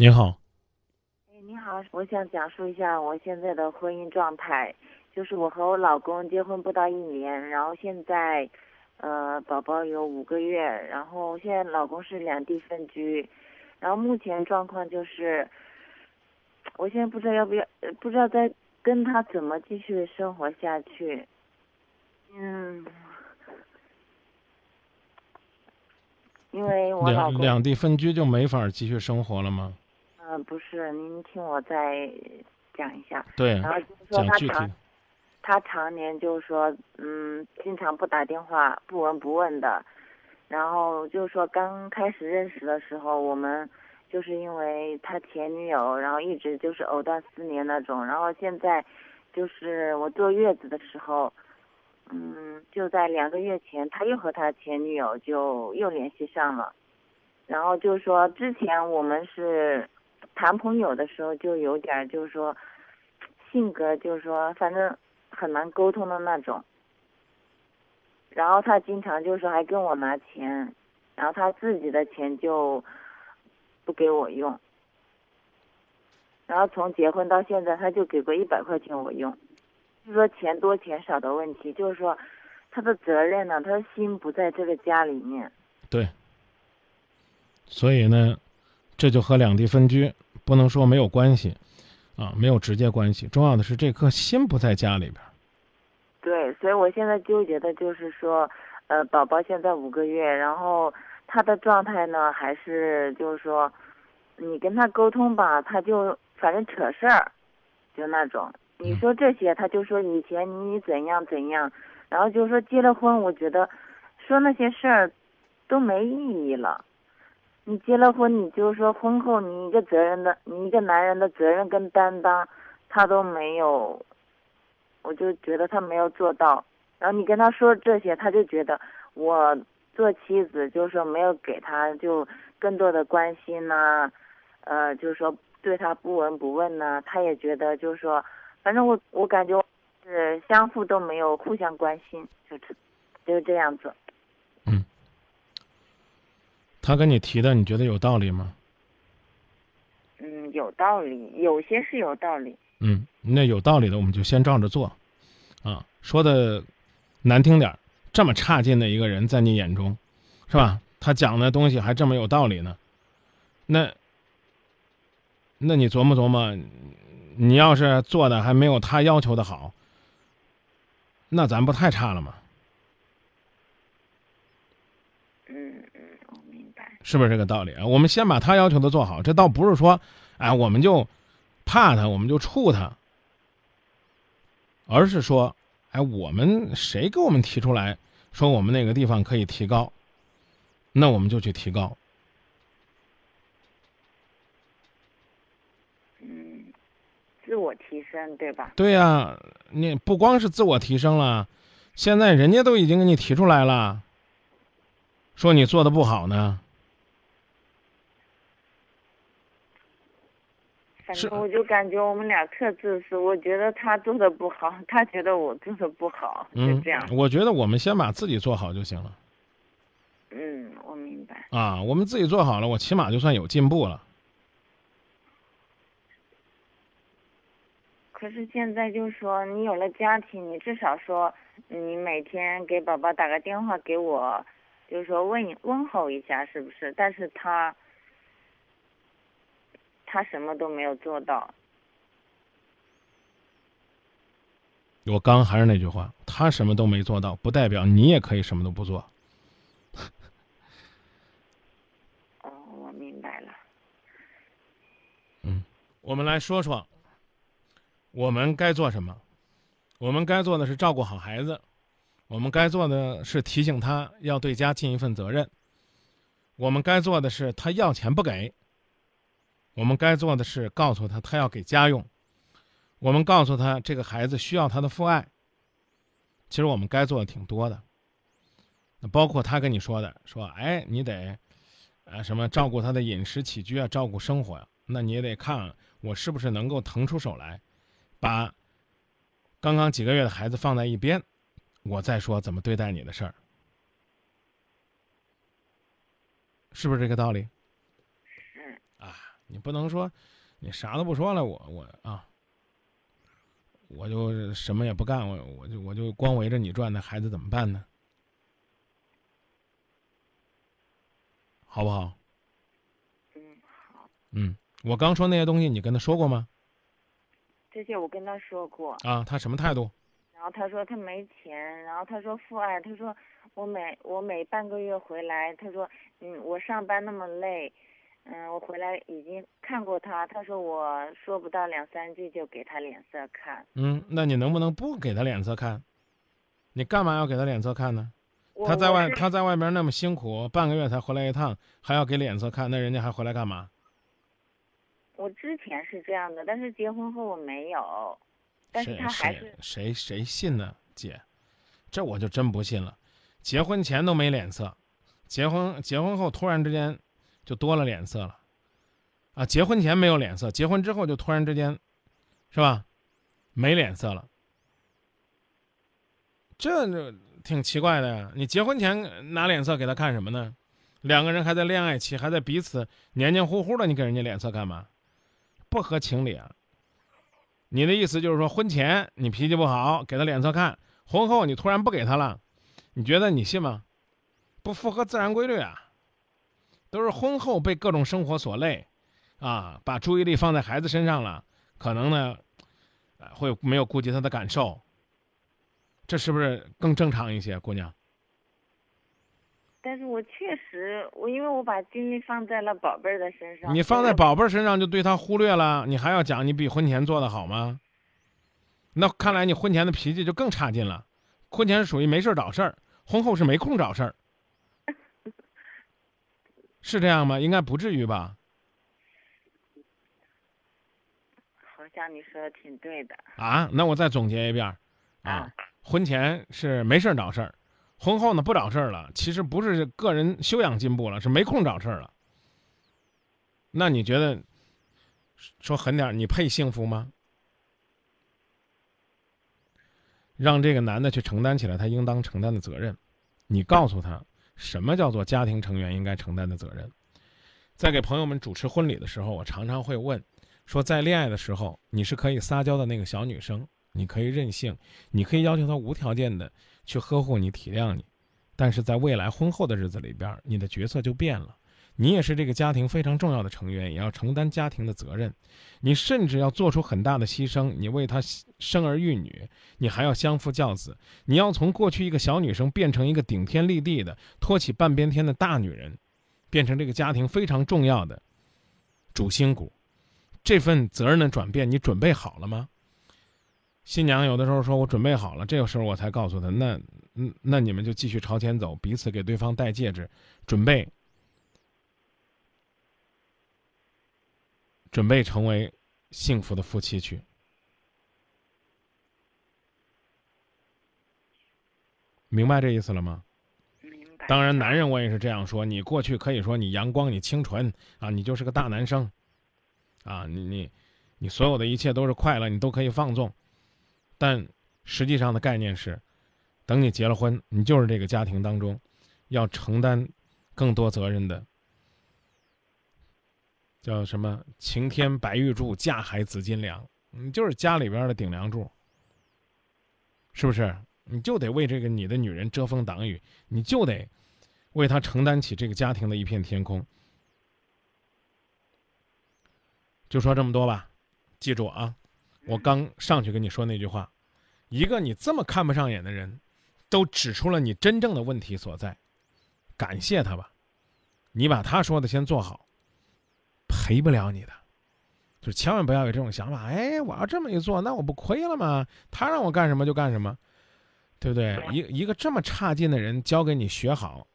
您好，哎，你好，我想讲述一下我现在的婚姻状态，就是我和我老公结婚不到一年，然后现在，呃，宝宝有五个月，然后现在老公是两地分居，然后目前状况就是，我现在不知道要不要，呃不知道再跟他怎么继续生活下去，嗯，因为我老公。两两地分居就没法继续生活了吗？嗯、不是，您听我再讲一下。对，然后就是说他常他常年就是说，嗯，经常不打电话，不闻不问的。然后就是说刚开始认识的时候，我们就是因为他前女友，然后一直就是藕断丝连那种。然后现在就是我坐月子的时候，嗯，就在两个月前，他又和他前女友就又联系上了。然后就是说之前我们是谈朋友的时候就有点就是说性格就是说反正很难沟通的那种。然后他经常就是还跟我拿钱，然后他自己的钱就不给我用。然后从结婚到现在，他就给过一百块钱我用，就说钱多钱少的问题，就是说他的责任呢，他的心不在这个家里面。对。所以呢，这就和两地分居不能说没有关系，啊，没有直接关系。重要的是这颗心不在家里边。对，所以我现在纠结的就是说，呃，宝宝现在五个月，然后他的状态呢，还是就是说，你跟他沟通吧，他就反正扯事儿，就那种。你说这些，他就说以前你怎样怎样，然后就是说结了婚，我觉得说那些事儿都没意义了。你结了婚，你就说婚后你一个责任的，你一个男人的责任跟担当，他都没有。我就觉得他没有做到，然后你跟他说这些，他就觉得我做妻子就是说没有给他就更多的关心呐、呃，就是说对他不闻不问呐、他也觉得就是说，反正我我感觉是相互都没有互相关心，就是就是这样子。他跟你提的，你觉得有道理吗？嗯，有道理，有些是有道理。嗯，那有道理的我们就先照着做，啊，说的难听点儿，这么差劲的一个人在你眼中，是吧？他讲的东西还这么有道理呢，那，那你琢磨琢磨，你要是做的还没有他要求的好，那咱不太差了吗？嗯嗯，我明白。是不是这个道理啊？我们先把他要求的做好，这倒不是说，哎，我们就怕他，我们就怵他，而是说，哎，我们谁给我们提出来说我们那个地方可以提高，那我们就去提高。嗯，自我提升，对吧？对呀、你不光是自我提升了，现在人家都已经给你提出来了，说你做的不好呢。是反正我就感觉我们俩特自私，我觉得他做的不好，他觉得我做的不好，就嗯这样。，我觉得我们先把自己做好就行了。嗯，我明白。啊，我们自己做好了，我起码就算有进步了。可是现在就是说，你有了家庭，你至少说，你每天给宝宝打个电话给我，就是说问一问候一下，是不是？但是他，他什么都没有做到。我刚还是那句话，他什么都没做到，不代表你也可以什么都不做。哦，我明白了。嗯我们来说说，我们该做什么？我们该做的是照顾好孩子，我们该做的是提醒他要对家尽一份责任，我们该做的是他要钱不给，我们该做的是告诉他他要给家用，我们告诉他这个孩子需要他的父爱。其实我们该做的挺多的，那包括他跟你说的，说哎，你得，呃，什么照顾他的饮食起居啊，照顾生活呀、那你也得看我是不是能够腾出手来，把刚刚几个月的孩子放在一边，我再说怎么对待你的事儿，是不是这个道理？是。啊，你不能说你啥都不说了，我我啊，我就什么也不干，我我就我就光围着你转，那孩子怎么办呢？好不好？嗯，好，嗯，我刚说那些东西，你跟他说过吗？这些我跟他说过，啊，他什么态度？然后他说他没钱，然后他说父爱，他说我每我每半个月回来，他说嗯我上班那么累，嗯我回来已经看过他，他说我说不到两三句就给他脸色看，嗯，那你能不能不给他脸色看？你干嘛要给他脸色看呢？他在外他在外边那么辛苦，半个月才回来一趟，还要给脸色看，那人家还回来干嘛？我之前是这样的，但是结婚后我没有，但是谁他还谁是谁谁信呢？姐，这我就真不信了。结婚前都没脸色，结婚结婚后突然之间就多了脸色了，啊，结婚前没有脸色，结婚之后就突然之间，是吧？没脸色了，这这挺奇怪的呀。你结婚前拿脸色给他看什么呢？两个人还在恋爱期，还在彼此黏黏糊糊的，你给人家脸色干嘛？不合情理啊！你的意思就是说，婚前你脾气不好，给他脸色看；婚后你突然不给他了，你觉得你信吗？不符合自然规律啊！都是婚后被各种生活所累，啊，把注意力放在孩子身上了，可能呢，会没有顾及他的感受。这是不是更正常一些，姑娘？但是我确实，我因为我把精力放在了宝贝儿的身上。你放在宝贝儿身上就对他忽略了，你还要讲你比婚前做的好吗？那看来你婚前的脾气就更差劲了，婚前是属于没事儿找事儿，婚后是没空找事儿，是这样吗？应该不至于吧？好像你说的挺对的啊，那我再总结一遍，啊啊，婚前是没事儿找事儿，婚后呢不找事儿了，其实不是个人修养进步了，是没空找事儿了。那你觉得，说狠点儿，你配幸福吗？让这个男的去承担起来他应当承担的责任，你告诉他什么叫做家庭成员应该承担的责任。在给朋友们主持婚礼的时候，我常常会问，说在恋爱的时候，你是可以撒娇的那个小女生，你可以任性，你可以要求他无条件的去呵护你、体谅你，但是在未来婚后的日子里边，你的角色就变了。你也是这个家庭非常重要的成员，也要承担家庭的责任。你甚至要做出很大的牺牲，你为他生儿育女，你还要相夫教子。你要从过去一个小女生变成一个顶天立地的、托起半边天的大女人，变成这个家庭非常重要的主心骨。这份责任的转变，你准备好了吗？新娘有的时候说：“我准备好了。”这个时候我才告诉她：“那，嗯，那你们就继续朝前走，彼此给对方戴戒指，准备。”准备成为幸福的夫妻去。明白这意思了吗？明白。当然，男人我也是这样说。你过去可以说你阳光，你清纯啊，你就是个大男生，啊，你你你所有的一切都是快乐，你都可以放纵。但实际上的概念是，等你结了婚，你就是这个家庭当中要承担更多责任的。叫什么？晴天白玉柱，架海紫金梁。你就是家里边的顶梁柱，是不是？你就得为这个你的女人遮风挡雨，你就得为她承担起这个家庭的一片天空。就说这么多吧，记住啊！我刚上去跟你说那句话，一个你这么看不上眼的人，都指出了你真正的问题所在，感谢他吧。你把他说的先做好。赔不了你的，就千万不要有这种想法。哎，我要这么一做，那我不亏了吗？他让我干什么就干什么，对不对？一一个这么差劲的人教给你学好，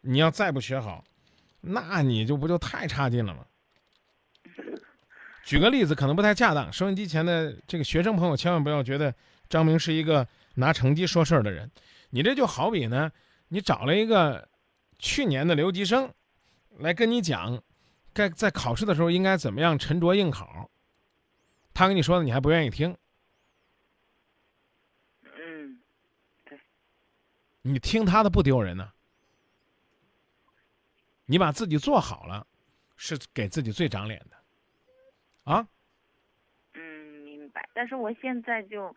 你要再不学好，那你就不就太差劲了吗？举个例子，可能不太恰当。收音机前的这个学生朋友，千万不要觉得张明是一个拿成绩说事儿的人。你这就好比呢，你找了一个去年的留级生来跟你讲。该在考试的时候应该怎么样沉着应考？他跟你说的你还不愿意听？嗯，对。你听他的不丢人呢。你把自己做好了，是给自己最长脸的。啊？嗯，明白。但是我现在就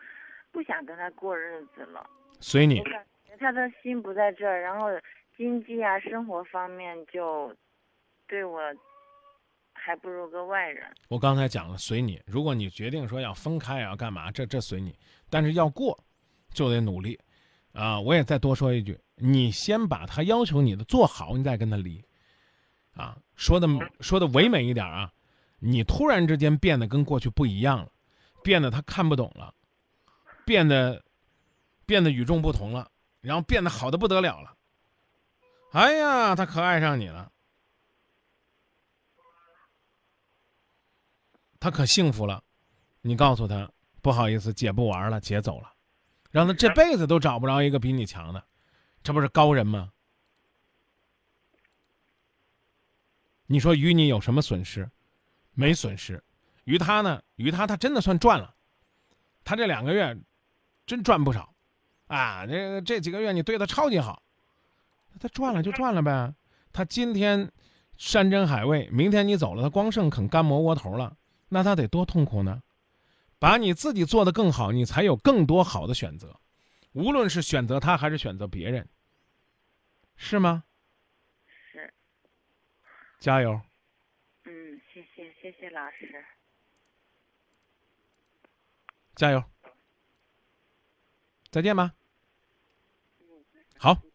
不想跟他过日子了。随你。他的心不在这儿，然后经济啊、生活方面就对我还不如个外人。我刚才讲了，随你。如果你决定说要分开，要干嘛，这这随你。但是要过，就得努力。啊，我也再多说一句，你先把他要求你的做好，你再跟他离。啊，说的说的唯美一点啊，你突然之间变得跟过去不一样了，变得他看不懂了，变得变得与众不同了，然后变得好的不得了了。哎呀，他可爱上你了。他可幸福了，你告诉他不好意思，姐不玩了，姐走了，让他这辈子都找不着一个比你强的，这不是高人吗？你说与你有什么损失？没损失。于他呢？于他他真的算赚了，他这两个月真赚不少，啊，这这几个月你对他超级好，他赚了就赚了呗。他今天山珍海味，明天你走了，他光剩啃干蘑窝头了。那他得多痛苦呢？把你自己做得更好，你才有更多好的选择，无论是选择他还是选择别人，是吗？是，加油！谢谢老师。加油！再见吧。好。